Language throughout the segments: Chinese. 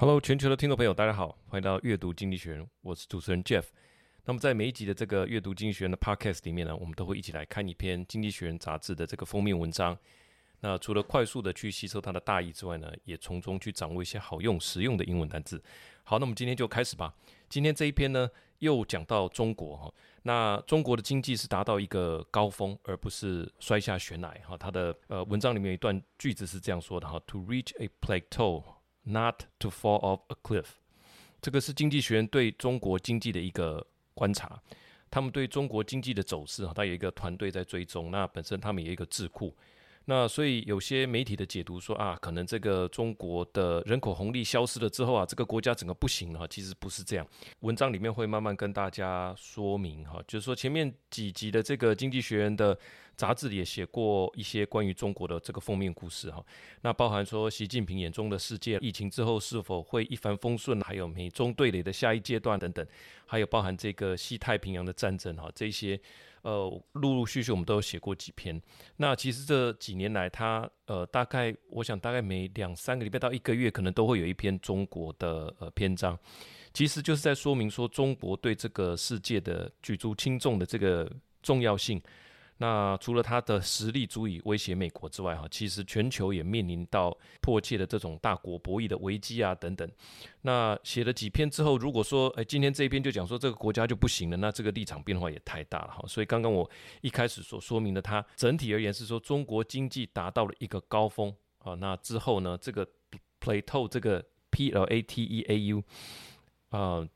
Hello，全球的听众朋友，大家好，欢迎到阅读经济学人，我是主持人 Jeff。那么在每一集的这个阅读经济学人的 Podcast 里面呢，我们都会一起来看一篇《经济学人》杂志的这个封面文章。那除了快速的去吸收它的大意之外呢，也从中去掌握一些好用、实用的英文单词。好，那我们今天就开始吧。今天这一篇呢，又讲到中国哈。那中国的经济是达到一个高峰，而不是摔下悬崖哈。它的呃文章里面有一段句子是这样说的哈：To reach a plateau。Not to fall off a cliff，这个是经济学人对中国经济的一个观察。他们对中国经济的走势啊，他有一个团队在追踪。那本身他们也有一个智库。那所以有些媒体的解读说啊，可能这个中国的人口红利消失了之后啊，这个国家整个不行了。其实不是这样。文章里面会慢慢跟大家说明哈，就是说前面几集的这个经济学人的杂志里也写过一些关于中国的这个封面故事哈。那包含说习近平眼中的世界，疫情之后是否会一帆风顺，还有美中对垒的下一阶段等等，还有包含这个西太平洋的战争哈这些。呃，陆陆续续我们都有写过几篇。那其实这几年来，他呃，大概我想大概每两三个礼拜到一个月，可能都会有一篇中国的呃篇章。其实就是在说明说，中国对这个世界的举足轻重的这个重要性。那除了它的实力足以威胁美国之外，哈，其实全球也面临到迫切的这种大国博弈的危机啊等等。那写了几篇之后，如果说，哎，今天这一篇就讲说这个国家就不行了，那这个立场变化也太大了哈。所以刚刚我一开始所说明的，它整体而言是说中国经济达到了一个高峰啊。那之后呢，这个 plateau 这个 P L A T E A U 啊。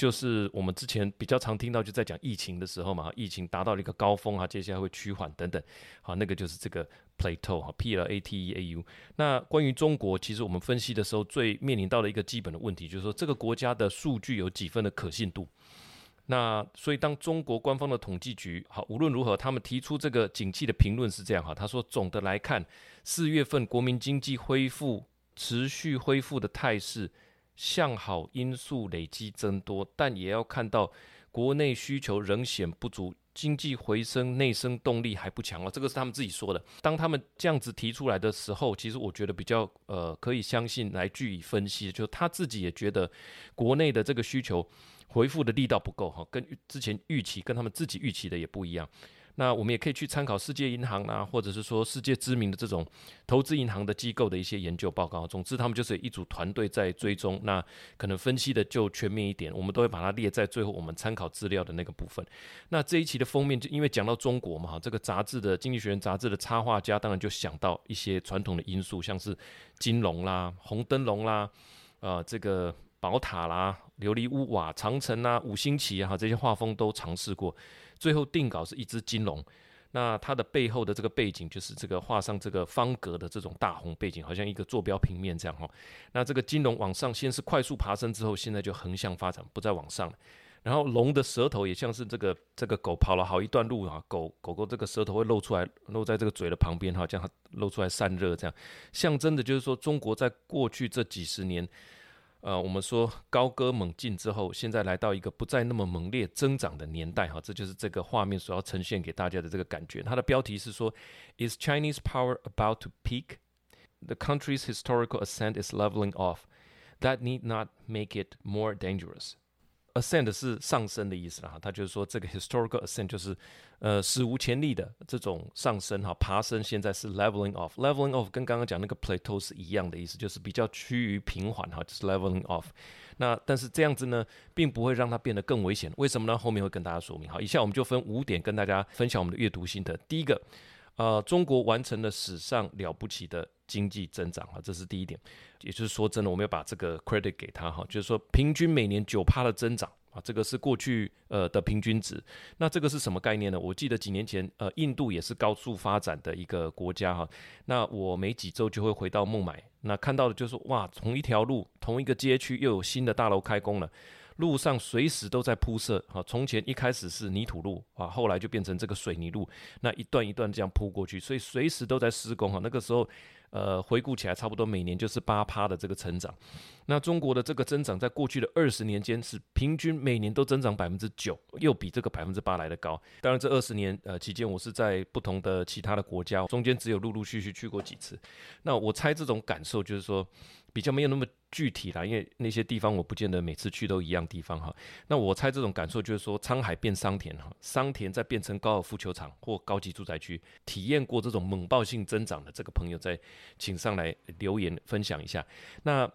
就是我们之前比较常听到，就在讲疫情的时候嘛，疫情达到了一个高峰啊，接下来会趋缓等等，好，那个就是这个 plateau 哈，P L A T E A U。那关于中国，其实我们分析的时候最面临到的一个基本的问题，就是说这个国家的数据有几分的可信度。那所以当中国官方的统计局，好，无论如何，他们提出这个景气的评论是这样哈，他说总的来看，四月份国民经济恢复持续恢复的态势。向好因素累积增多，但也要看到国内需求仍显不足，经济回升内生动力还不强啊。这个是他们自己说的。当他们这样子提出来的时候，其实我觉得比较呃可以相信来据以分析，就他自己也觉得国内的这个需求回复的力道不够哈，跟之前预期跟他们自己预期的也不一样。那我们也可以去参考世界银行啊，或者是说世界知名的这种投资银行的机构的一些研究报告。总之，他们就是一组团队在追踪，那可能分析的就全面一点。我们都会把它列在最后我们参考资料的那个部分。那这一期的封面就因为讲到中国嘛，哈，这个杂志的《经济学人》杂志的插画家当然就想到一些传统的因素，像是金龙啦、红灯笼啦、呃，这个宝塔啦、琉璃屋瓦、长城啊、五星旗啊，这些画风都尝试过。最后定稿是一只金龙，那它的背后的这个背景就是这个画上这个方格的这种大红背景，好像一个坐标平面这样哈。那这个金龙往上先是快速爬升，之后现在就横向发展，不再往上。然后龙的舌头也像是这个这个狗跑了好一段路啊，狗狗狗这个舌头会露出来，露在这个嘴的旁边哈，这样露出来散热，这样象征的就是说中国在过去这几十年。呃，我们说高歌猛进之后，现在来到一个不再那么猛烈增长的年代，哈，这就是这个画面所要呈现给大家的这个感觉。它的标题是说：Is Chinese power about to peak? The country's historical ascent is leveling off. That need not make it more dangerous. Ascend 是上升的意思啦，他就是说这个 historical ascent 就是呃史无前例的这种上升哈，爬升现在是 leveling off，leveling off 跟刚刚讲那个 plateau 是一样的意思，就是比较趋于平缓哈，就是 leveling off。那但是这样子呢，并不会让它变得更危险，为什么呢？后面会跟大家说明。好，以下我们就分五点跟大家分享我们的阅读心得。第一个，呃，中国完成了史上了不起的经济增长哈，这是第一点。也就是说，真的，我们要把这个 credit 给他哈，就是说，平均每年九趴的增长啊，这个是过去呃的平均值。那这个是什么概念呢？我记得几年前，呃，印度也是高速发展的一个国家哈。那我每几周就会回到孟买，那看到的就是哇，同一条路，同一个街区又有新的大楼开工了，路上随时都在铺设哈。从前一开始是泥土路啊，后来就变成这个水泥路，那一段一段这样铺过去，所以随时都在施工哈。那个时候。呃，回顾起来，差不多每年就是八趴的这个成长。那中国的这个增长，在过去的二十年间是平均每年都增长百分之九，又比这个百分之八来的高。当然，这二十年呃期间，我是在不同的其他的国家，中间只有陆陆续续去过几次。那我猜这种感受就是说，比较没有那么具体啦，因为那些地方我不见得每次去都一样地方哈。那我猜这种感受就是说，沧海变桑田哈，桑田再变成高尔夫球场或高级住宅区，体验过这种猛爆性增长的这个朋友，再请上来留言分享一下。那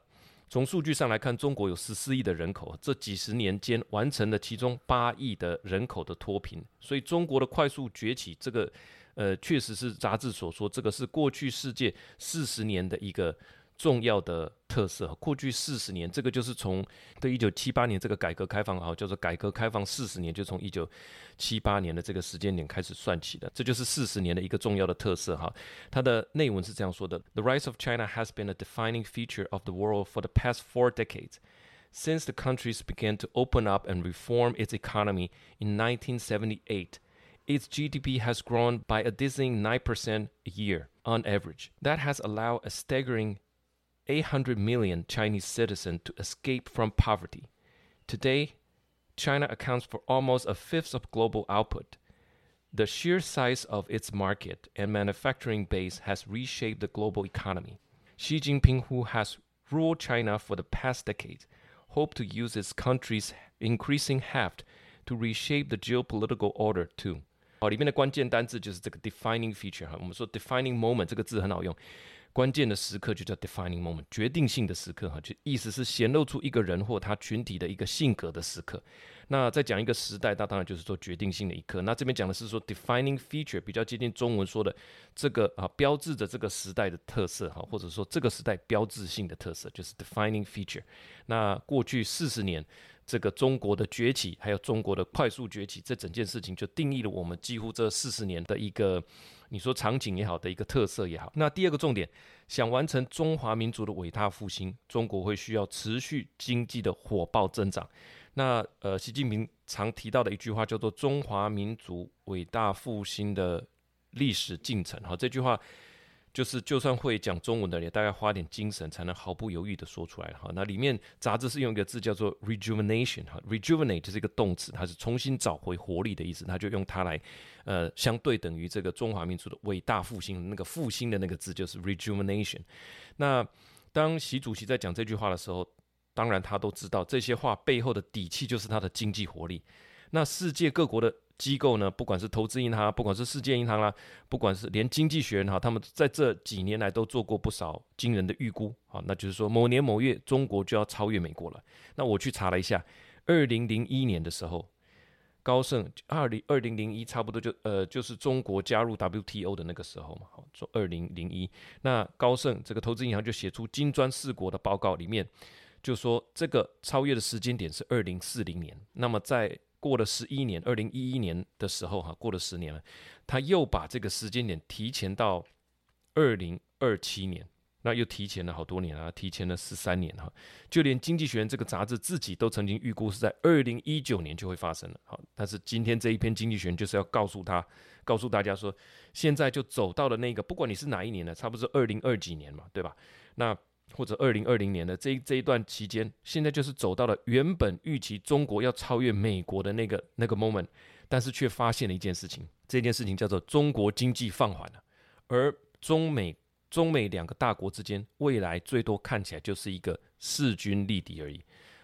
从数据上来看，中国有十四亿的人口，这几十年间完成了其中八亿的人口的脱贫，所以中国的快速崛起，这个呃确实是杂志所说，这个是过去世界四十年的一个。重要的特色，过去四十年，这个就是从对一九七八年这个改革开放啊，叫做改革开放四十年，就从一九七八年的这个时间点开始算起的，这就是四十年的一个重要的特色哈。它的内文是这样说的：The rise of China has been a defining feature of the world for the past four decades. Since the countries began to open up and reform its economy in 1978, its GDP has grown by a dizzying nine percent a year on average. That has allowed a staggering 800 million Chinese citizens to escape from poverty. Today, China accounts for almost a fifth of global output. The sheer size of its market and manufacturing base has reshaped the global economy. Xi Jinping, who has ruled China for the past decade, hoped to use his country's increasing heft to reshape the geopolitical order too. 好，里面的关键单字就是这个 defining feature 哈，我们说 defining moment 这个字很好用。 关键的时刻就叫 defining moment，决定性的时刻哈，就意思是显露出一个人或他群体的一个性格的时刻。那再讲一个时代，那当然就是说决定性的一刻。那这边讲的是说 defining feature，比较接近中文说的这个啊，标志着这个时代的特色哈，或者说这个时代标志性的特色就是 defining feature。那过去四十年这个中国的崛起，还有中国的快速崛起，这整件事情就定义了我们几乎这四十年的一个。你说场景也好的一个特色也好，那第二个重点，想完成中华民族的伟大复兴，中国会需要持续经济的火爆增长。那呃，习近平常提到的一句话叫做“中华民族伟大复兴的历史进程”。好，这句话。就是，就算会讲中文的，也大概花点精神才能毫不犹豫地说出来哈。那里面杂志是用一个字叫做 rejuvenation 哈，rejuvenate 就是一个动词，它是重新找回活力的意思，它就用它来，呃，相对等于这个中华民族的伟大复兴，那个复兴的那个字就是 rejuvenation。那当习主席在讲这句话的时候，当然他都知道这些话背后的底气就是他的经济活力。那世界各国的。机构呢，不管是投资银行，不管是世界银行啦，不管是连经济学人哈，他们在这几年来都做过不少惊人的预估，好，那就是说某年某月中国就要超越美国了。那我去查了一下，二零零一年的时候，高盛二零二零零一差不多就呃就是中国加入 WTO 的那个时候嘛，好，说二零零一，那高盛这个投资银行就写出金砖四国的报告里面，就说这个超越的时间点是二零四零年，那么在过了十一年，二零一一年的时候，哈，过了十年了，他又把这个时间点提前到二零二七年，那又提前了好多年啊，提前了十三年哈，就连《经济学人》这个杂志自己都曾经预估是在二零一九年就会发生了，好，但是今天这一篇《经济学人》就是要告诉他，告诉大家说，现在就走到了那个，不管你是哪一年的，差不多是二零二几年嘛，对吧？那。或者二零二零年的这一这一段期间，现在就是走到了原本预期中国要超越美国的那个那个 moment，但是却发现了一件事情，这件事情叫做中国经济放缓了，而中美中美两个大国之间，未来最多看起来就是一个势均力敌而已，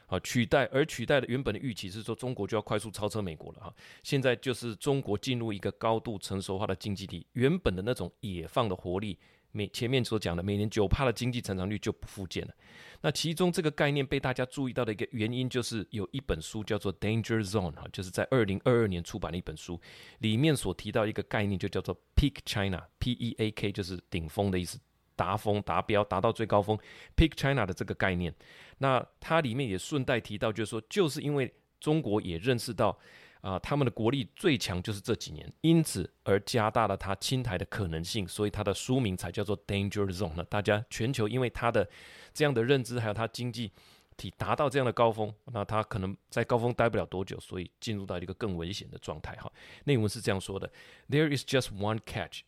好，取代而取代的原本的预期是说中国就要快速超车美国了哈，现在就是中国进入一个高度成熟化的经济体，原本的那种野放的活力。每前面所讲的每年九趴的经济成长率就不复见了。那其中这个概念被大家注意到的一个原因，就是有一本书叫做《Danger Zone》哈，就是在二零二二年出版的一本书，里面所提到一个概念，就叫做 Peak China，P-E-A-K 就是顶峰的意思，达峰达标达到最高峰，Peak China 的这个概念。那它里面也顺带提到，就是说，就是因为中国也认识到。啊，他们的国力最强就是这几年，因此而加大了它侵台的可能性，所以它的书名才叫做 Danger Zone。那大家全球因为它的这样的认知，还有它经济体达到这样的高峰，那它可能在高峰待不了多久，所以进入到一个更危险的状态。哈，内文是这样说的：There is just one catch.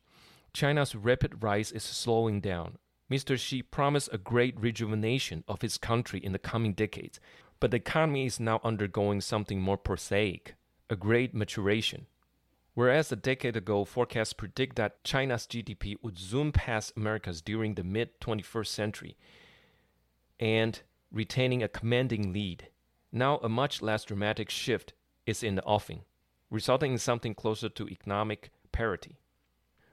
China's rapid rise is slowing down. Mr. Xi promised a great rejuvenation of his country in the coming decades, but the economy is now undergoing something more prosaic. A great maturation. Whereas a decade ago, forecasts predict that China's GDP would zoom past America's during the mid 21st century, and retaining a commanding lead. Now a much less dramatic shift is in the offing, resulting in something closer to economic parity.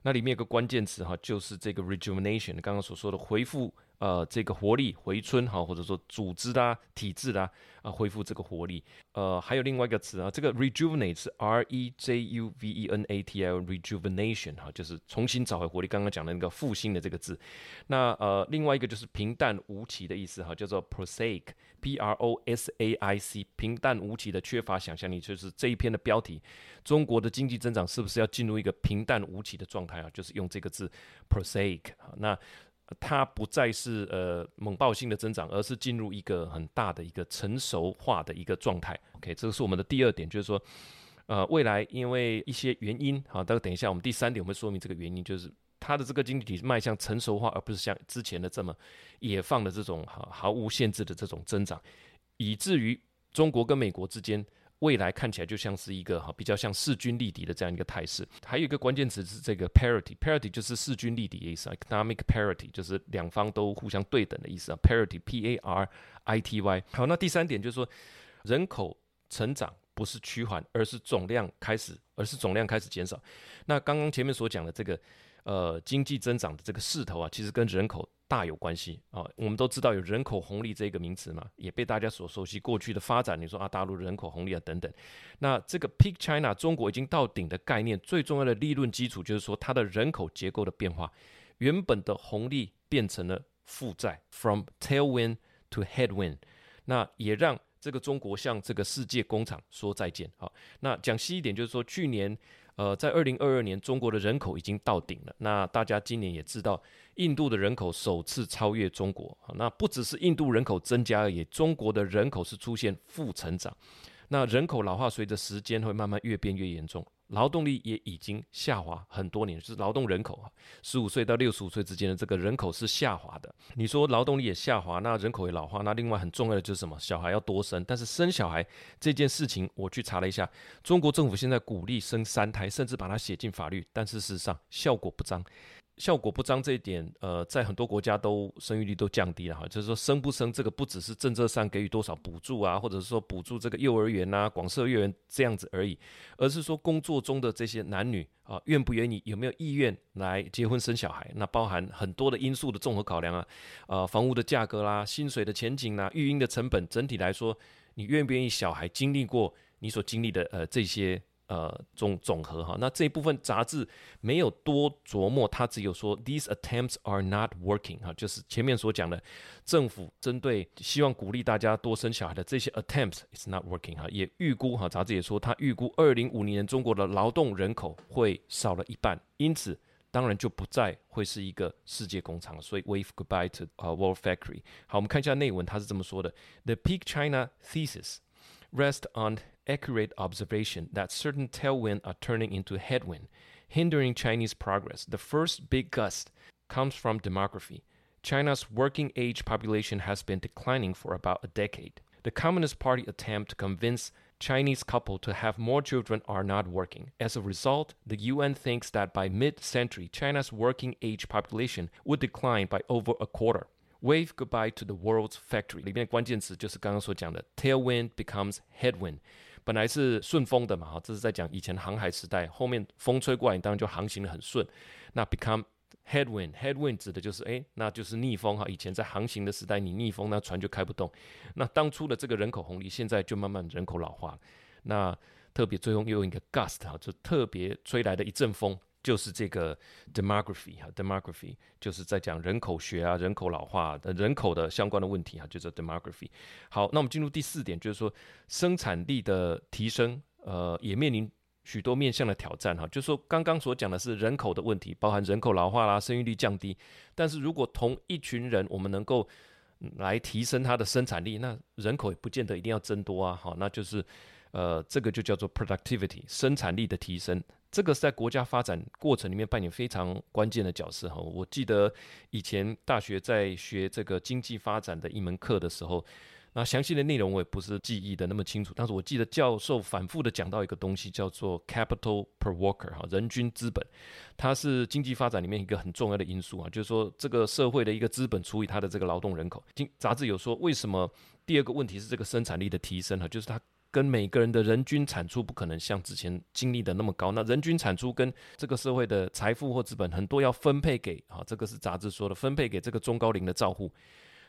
那里面有个关键词哈，就是这个 rejuvenation，刚刚所说的恢复。 呃，这个活力回春哈，或者说组织啦、体质啦啊，恢复这个活力。呃，还有另外一个词啊，这个 rejuvenate 是 R E J U V E N A T L，rejuvenation 哈，就是重新找回活力。刚刚讲的那个复兴的这个字。那呃，另外一个就是平淡无奇的意思哈，叫做 prosaic，P R O S A I C，平淡无奇的缺乏想象力，就是这一篇的标题。中国的经济增长是不是要进入一个平淡无奇的状态啊？就是用这个字 prosaic 啊，那。它不再是呃猛爆性的增长，而是进入一个很大的一个成熟化的一个状态。OK，这个是我们的第二点，就是说，呃，未来因为一些原因，好，待会等一下我们第三点我们说明这个原因，就是它的这个经济体迈向成熟化，而不是像之前的这么野放的这种毫毫无限制的这种增长，以至于中国跟美国之间。未来看起来就像是一个哈比较像势均力敌的这样一个态势。还有一个关键词是这个 parity，parity 就是势均力敌的意思，economic parity 就是两方都互相对等的意思啊，parity，p a r i t y。好，那第三点就是说，人口成长不是趋缓，而是总量开始，而是总量开始减少。那刚刚前面所讲的这个呃经济增长的这个势头啊，其实跟人口。大有关系啊！我们都知道有人口红利这个名词嘛，也被大家所熟悉。过去的发展，你说啊，大陆人口红利啊等等。那这个 Peak China 中国已经到顶的概念，最重要的理论基础就是说，它的人口结构的变化，原本的红利变成了负债，from tailwind to headwind。那也让这个中国向这个世界工厂说再见。好，那讲细一点，就是说去年。呃，在二零二二年，中国的人口已经到顶了。那大家今年也知道，印度的人口首次超越中国。那不只是印度人口增加而已，中国的人口是出现负成长。那人口老化随着时间会慢慢越变越严重。劳动力也已经下滑很多年，就是劳动人口啊，十五岁到六十五岁之间的这个人口是下滑的。你说劳动力也下滑，那人口也老化，那另外很重要的就是什么？小孩要多生。但是生小孩这件事情，我去查了一下，中国政府现在鼓励生三胎，甚至把它写进法律，但是事实上效果不彰。效果不彰这一点，呃，在很多国家都生育率都降低了哈，就是说生不生这个不只是政策上给予多少补助啊，或者是说补助这个幼儿园啊、广设幼儿园这样子而已，而是说工作中的这些男女啊，愿不愿意、有没有意愿来结婚生小孩，那包含很多的因素的综合考量啊，呃，房屋的价格啦、薪水的前景啦、育婴的成本，整体来说，你愿不愿意小孩经历过你所经历的呃这些？呃，总总和哈，那这一部分杂志没有多琢磨，它只有说 these attempts are not working 哈，就是前面所讲的政府针对希望鼓励大家多生小孩的这些 attempts is not working 哈，也预估哈，杂志也说它预估二零五零年中国的劳动人口会少了一半，因此当然就不再会是一个世界工厂。了，所以 wave goodbye to a world factory。好，我们看一下内文，它是这么说的：The peak China thesis rest on accurate observation that certain tailwind are turning into headwind, hindering Chinese progress. The first big gust comes from demography. China's working age population has been declining for about a decade. The Communist Party attempt to convince Chinese couple to have more children are not working. As a result, the UN thinks that by mid-century, China's working age population would decline by over a quarter. Wave goodbye to the world's factory 里面的关键词就是刚刚所讲的 tailwind becomes headwind。本来是顺风的嘛，哈，这是在讲以前航海时代，后面风吹过来，你当然就航行得很顺。那 become headwind，headwind 指的就是，诶，那就是逆风哈。以前在航行的时代，你逆风，那船就开不动。那当初的这个人口红利，现在就慢慢人口老化。那特别最后又用一个 gust 哈，就特别吹来的一阵风。就是这个 demography 哈，demography 就是在讲人口学啊，人口老化的人口的相关的问题哈，就是 demography。好，那我们进入第四点，就是说生产力的提升，呃，也面临许多面向的挑战哈。就是说刚刚所讲的是人口的问题，包含人口老化啦，生育率降低。但是如果同一群人，我们能够来提升它的生产力，那人口也不见得一定要增多啊。好，那就是呃，这个就叫做 productivity，生产力的提升。这个是在国家发展过程里面扮演非常关键的角色哈。我记得以前大学在学这个经济发展的一门课的时候，那详细的内容我也不是记忆的那么清楚，但是我记得教授反复的讲到一个东西叫做 capital per worker 哈，人均资本，它是经济发展里面一个很重要的因素啊，就是说这个社会的一个资本除以它的这个劳动人口。经杂志有说为什么第二个问题是这个生产力的提升哈，就是它跟每个人的人均产出不可能像之前经历的那么高，那人均产出跟这个社会的财富或资本很多要分配给啊，这个是杂志说的，分配给这个中高龄的照护。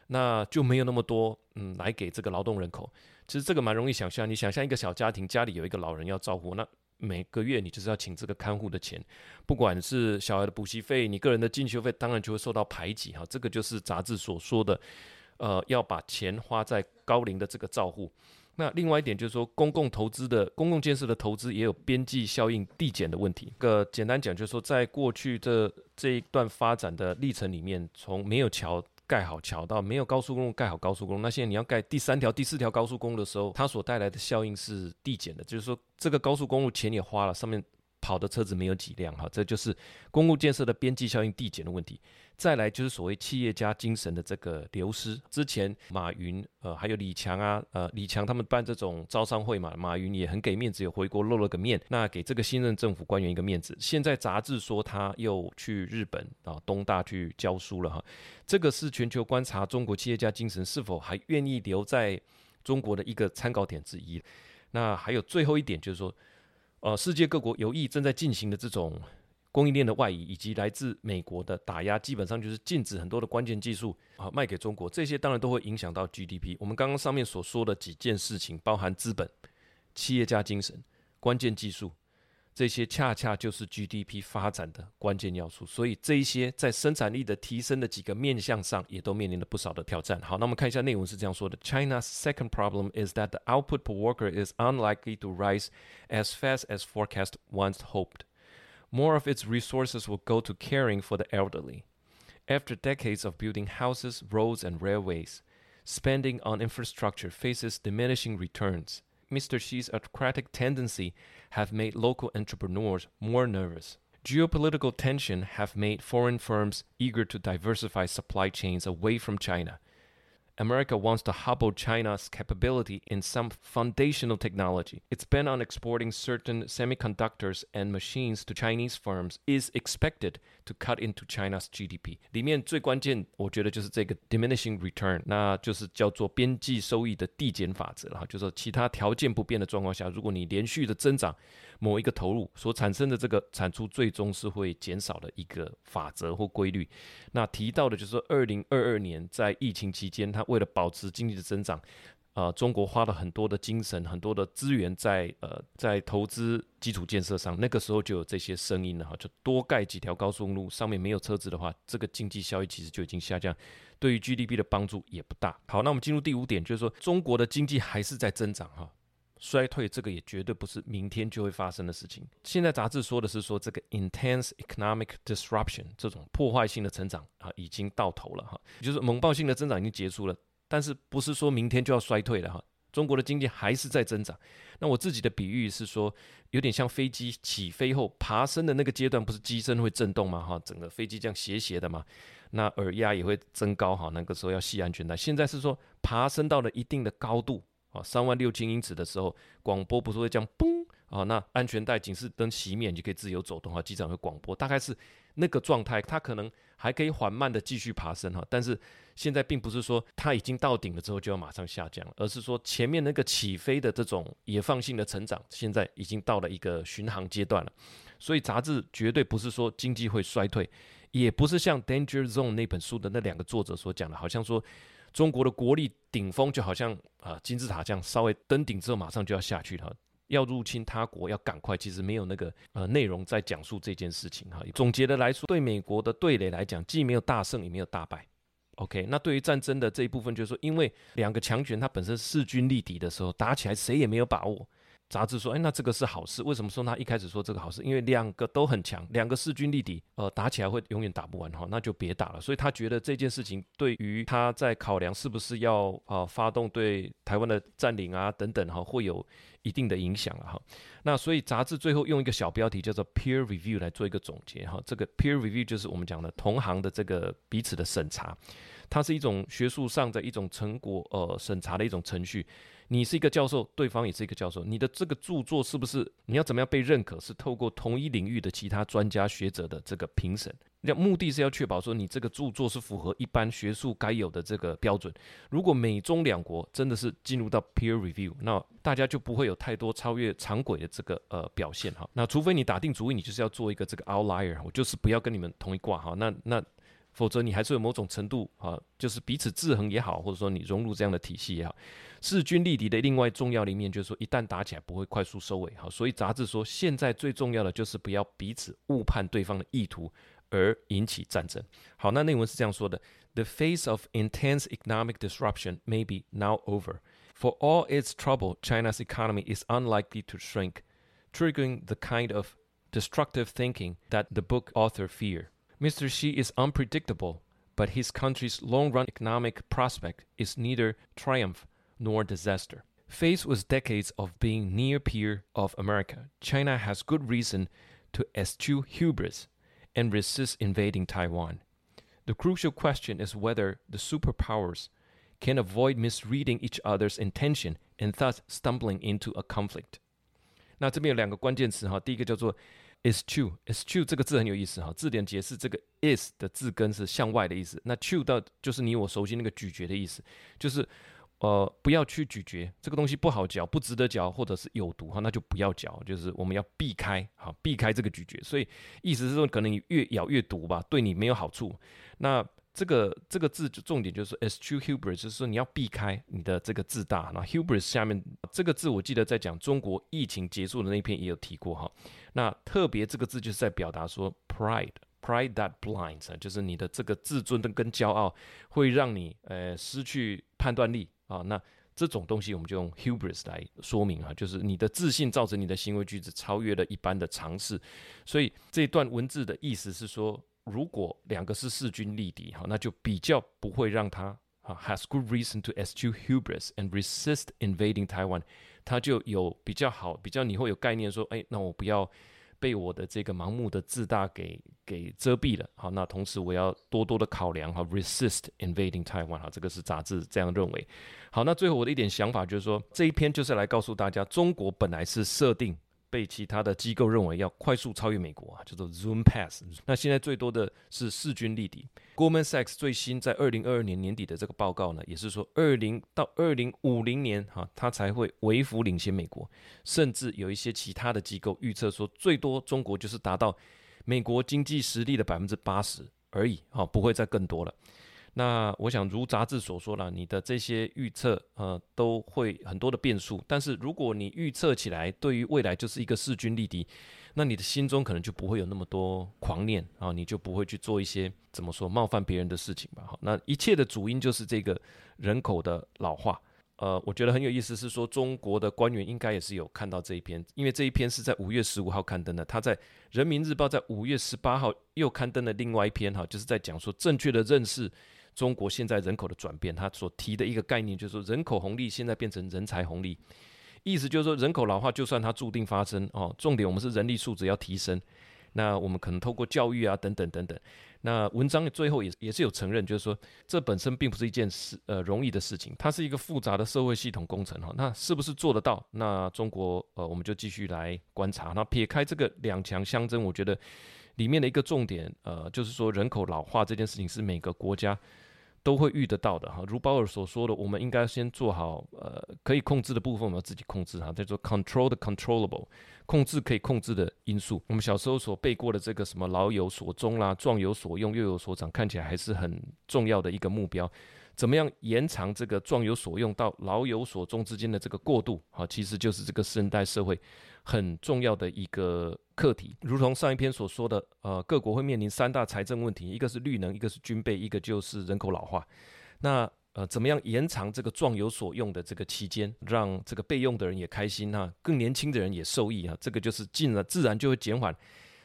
那就没有那么多，嗯，来给这个劳动人口。其实这个蛮容易想象，你想象一个小家庭，家里有一个老人要照顾，那每个月你就是要请这个看护的钱，不管是小孩的补习费，你个人的进修费，当然就会受到排挤哈。这个就是杂志所说的，呃，要把钱花在高龄的这个照护。那另外一点就是说，公共投资的公共建设的投资也有边际效应递减的问题。个简单讲就是说，在过去这这一段发展的历程里面，从没有桥。盖好桥到没有高速公路盖好高速公路，那现在你要盖第三条、第四条高速公路的时候，它所带来的效应是递减的，就是说这个高速公路钱也花了，上面跑的车子没有几辆哈，这就是公路建设的边际效应递减的问题。再来就是所谓企业家精神的这个流失。之前马云呃还有李强啊呃李强他们办这种招商会嘛，马云也很给面子，有回国露了个面，那给这个新任政府官员一个面子。现在杂志说他又去日本啊东大去教书了哈，这个是全球观察中国企业家精神是否还愿意留在中国的一个参考点之一。那还有最后一点就是说，呃世界各国有意正在进行的这种。供应链的外移以及来自美国的打压，基本上就是禁止很多的关键技术啊卖给中国，这些当然都会影响到 GDP。我们刚刚上面所说的几件事情，包含资本、企业家精神、关键技术，这些恰恰就是 GDP 发展的关键要素。所以这一些在生产力的提升的几个面向上，也都面临了不少的挑战。好，那我们看一下内容是这样说的：China's second problem is that the output per worker is unlikely to rise as fast as forecast once hoped. More of its resources will go to caring for the elderly. After decades of building houses, roads, and railways, spending on infrastructure faces diminishing returns. Mr. Xi's autocratic tendency have made local entrepreneurs more nervous. Geopolitical tension have made foreign firms eager to diversify supply chains away from China. America wants to hobble China's capability in some foundational technology. Its ban on exporting certain semiconductors and machines to Chinese firms is expected to cut into China's GDP。里面最关键，我觉得就是这个 diminishing return，那就是叫做边际收益的递减法则哈。就是说其他条件不变的状况下，如果你连续的增长某一个投入所产生的这个产出，最终是会减少的一个法则或规律。那提到的就是，二零二二年在疫情期间，它为了保持经济的增长，呃，中国花了很多的精神、很多的资源在呃在投资基础建设上。那个时候就有这些声音了哈，就多盖几条高速公路，上面没有车子的话，这个经济效益其实就已经下降，对于 GDP 的帮助也不大。好，那我们进入第五点，就是说中国的经济还是在增长哈，衰退这个也绝对不是明天就会发生的事情。现在杂志说的是说这个 intense economic disruption 这种破坏性的成长啊已经到头了哈，就是猛爆性的增长已经结束了。但是不是说明天就要衰退了哈？中国的经济还是在增长。那我自己的比喻是说，有点像飞机起飞后爬升的那个阶段，不是机身会震动吗？哈，整个飞机这样斜斜的嘛，那耳压也会增高哈。那个时候要系安全带。现在是说爬升到了一定的高度啊，三万六千英尺的时候，广播不是会这样嘣啊？那安全带警示灯熄灭，你就可以自由走动哈。机长会广播，大概是那个状态，它可能还可以缓慢的继续爬升哈，但是。现在并不是说它已经到顶了之后就要马上下降，而是说前面那个起飞的这种野放性的成长，现在已经到了一个巡航阶段了。所以杂志绝对不是说经济会衰退，也不是像《Danger Zone》那本书的那两个作者所讲的，好像说中国的国力顶峰就好像啊金字塔这样，稍微登顶之后马上就要下去了，要入侵他国要赶快。其实没有那个呃内容在讲述这件事情哈。总结的来说，对美国的对垒来讲，既没有大胜，也没有大败。OK，那对于战争的这一部分，就是说，因为两个强权它本身势均力敌的时候，打起来谁也没有把握。杂志说，哎，那这个是好事。为什么说他一开始说这个好事？因为两个都很强，两个势均力敌，呃，打起来会永远打不完哈，那就别打了。所以他觉得这件事情对于他在考量是不是要啊、呃、发动对台湾的占领啊等等哈，会有一定的影响了哈。那所以杂志最后用一个小标题叫做 peer review 来做一个总结哈。这个 peer review 就是我们讲的同行的这个彼此的审查。它是一种学术上的一种成果呃审查的一种程序。你是一个教授，对方也是一个教授，你的这个著作是不是你要怎么样被认可？是透过同一领域的其他专家学者的这个评审，那目的是要确保说你这个著作是符合一般学术该有的这个标准。如果美中两国真的是进入到 peer review，那大家就不会有太多超越常轨的这个呃表现哈。那除非你打定主意，你就是要做一个这个 outlier，我就是不要跟你们同一挂哈。那那。否则你还是有某种程度啊，就是彼此制衡也好，或者说你融入这样的体系也好，势均力敌的另外重要的一面就是说，一旦打起来不会快速收尾哈。所以杂志说，现在最重要的就是不要彼此误判对方的意图而引起战争。好，那内文是这样说的：The phase of intense economic disruption may be now over. For all its trouble, China's economy is unlikely to shrink, triggering the kind of destructive thinking that the book author fear. Mr. Xi is unpredictable, but his country's long-run economic prospect is neither triumph nor disaster. Faced with decades of being near peer of America, China has good reason to eschew hubris and resist invading Taiwan. The crucial question is whether the superpowers can avoid misreading each other's intention and thus stumbling into a conflict. 那这边有两个关键词哈，第一个叫做 Is true, is true 这个字很有意思哈。字典解释这个 is 的字根是向外的意思，那 true 到就是你我熟悉那个咀嚼的意思，就是呃不要去咀嚼这个东西不好嚼，不值得嚼，或者是有毒哈，那就不要嚼，就是我们要避开哈，避开这个咀嚼。所以意思是说，可能你越咬越毒吧，对你没有好处。那这个这个字就重点就是 as to hubris，就是说你要避开你的这个自大。那 hubris 下面这个字，我记得在讲中国疫情结束的那篇也有提过哈。那特别这个字就是在表达说 pride，pride that blinds，就是你的这个自尊的跟骄傲会让你呃失去判断力啊。那这种东西我们就用 hubris 来说明啊，就是你的自信造成你的行为举止超越了一般的常识。所以这段文字的意思是说。如果两个是势均力敌，哈，那就比较不会让他啊 has good reason to eschew hubris and resist invading Taiwan，他就有比较好，比较你会有概念说，哎，那我不要被我的这个盲目的自大给给遮蔽了，好，那同时我要多多的考量哈，resist invading Taiwan，哈，这个是杂志这样认为。好，那最后我的一点想法就是说，这一篇就是来告诉大家，中国本来是设定。被其他的机构认为要快速超越美国啊，叫做 Zoom Pass。那现在最多的是势均力敌。Goldman Sachs 最新在二零二二年年底的这个报告呢，也是说二零到二零五零年哈，它才会微幅领先美国。甚至有一些其他的机构预测说，最多中国就是达到美国经济实力的百分之八十而已啊，不会再更多了。那我想，如杂志所说了，你的这些预测，呃，都会很多的变数。但是，如果你预测起来，对于未来就是一个势均力敌，那你的心中可能就不会有那么多狂念啊，你就不会去做一些怎么说冒犯别人的事情吧。好，那一切的主因就是这个人口的老化。呃，我觉得很有意思，是说中国的官员应该也是有看到这一篇，因为这一篇是在五月十五号刊登的，他在人民日报在五月十八号又刊登了另外一篇哈，就是在讲说正确的认识。中国现在人口的转变，他所提的一个概念就是说，人口红利现在变成人才红利，意思就是说，人口老化就算它注定发生哦，重点我们是人力素质要提升，那我们可能透过教育啊等等等等。那文章最后也也是有承认，就是说这本身并不是一件事呃容易的事情，它是一个复杂的社会系统工程哈。那是不是做得到？那中国呃我们就继续来观察。那撇开这个两强相争，我觉得里面的一个重点呃就是说人口老化这件事情是每个国家。都会遇得到的哈，如鲍尔所说的，我们应该先做好呃可以控制的部分，我们要自己控制哈，叫做 control the controllable，控制可以控制的因素。我们小时候所背过的这个什么老有所终啦，壮有所用，幼有所长，看起来还是很重要的一个目标。怎么样延长这个壮有所用到老有所终之间的这个过渡？哈，其实就是这个现代社会很重要的一个课题。如同上一篇所说的，呃，各国会面临三大财政问题，一个是绿能，一个是军备，一个就是人口老化。那呃，怎么样延长这个壮有所用的这个期间，让这个备用的人也开心啊，更年轻的人也受益啊？这个就是进了，自然就会减缓、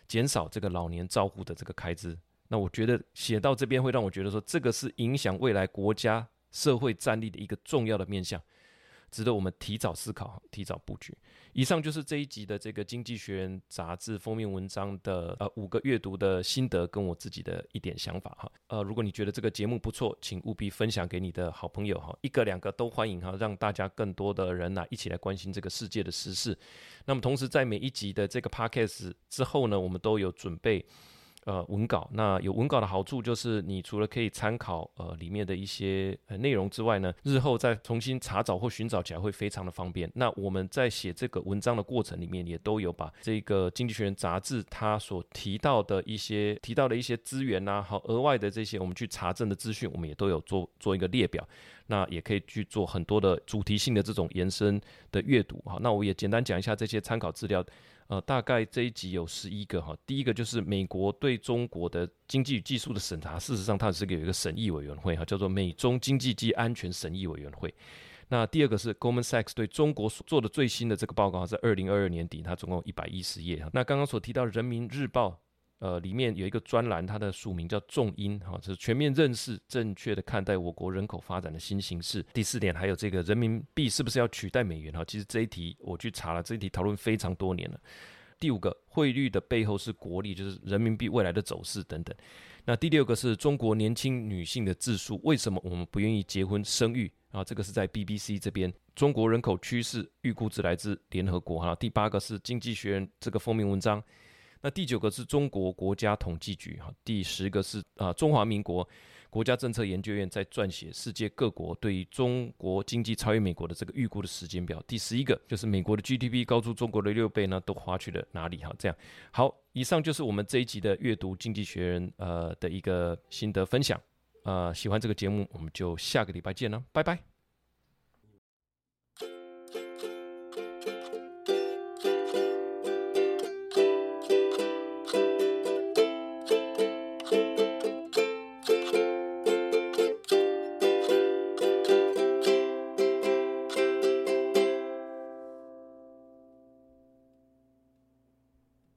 减少这个老年照护的这个开支。那我觉得写到这边会让我觉得说，这个是影响未来国家社会战力的一个重要的面向。值得我们提早思考、提早布局。以上就是这一集的这个《经济学人》杂志封面文章的呃五个阅读的心得，跟我自己的一点想法哈。呃，如果你觉得这个节目不错，请务必分享给你的好朋友哈，一个两个都欢迎哈，让大家更多的人呐一起来关心这个世界的时事。那么同时在每一集的这个 podcast 之后呢，我们都有准备。呃，文稿，那有文稿的好处就是，你除了可以参考呃里面的一些内容之外呢，日后再重新查找或寻找起来会非常的方便。那我们在写这个文章的过程里面，也都有把这个《经济学人》杂志它所提到的一些提到的一些资源呐、好额外的这些我们去查证的资讯，我们也都有做做一个列表。那也可以去做很多的主题性的这种延伸的阅读。好，那我也简单讲一下这些参考资料。呃，大概这一集有十一个哈。第一个就是美国对中国的经济与技术的审查，事实上它是个有一个审议委员会哈，叫做美中经济及安全审议委员会。那第二个是 Goldman Sachs 对中国所做的最新的这个报告，在二零二二年底，它总共一百一十页哈。那刚刚所提到人民日报。呃，里面有一个专栏，它的署名叫“重音”哈，就是全面认识、正确的看待我国人口发展的新形势。第四点，还有这个人民币是不是要取代美元哈？其实这一题我去查了，这一题讨论非常多年了。第五个，汇率的背后是国力，就是人民币未来的走势等等。那第六个是中国年轻女性的自述，为什么我们不愿意结婚生育啊？这个是在 BBC 这边。中国人口趋势预估值来自联合国哈。第八个是经济学人这个封面文章。那第九个是中国国家统计局哈，第十个是啊中华民国国家政策研究院在撰写世界各国对于中国经济超越美国的这个预估的时间表。第十一个就是美国的 GDP 高出中国的六倍呢，都花去了哪里哈？这样好，以上就是我们这一集的阅读经济学人呃的一个心得分享。呃，喜欢这个节目，我们就下个礼拜见了，拜拜。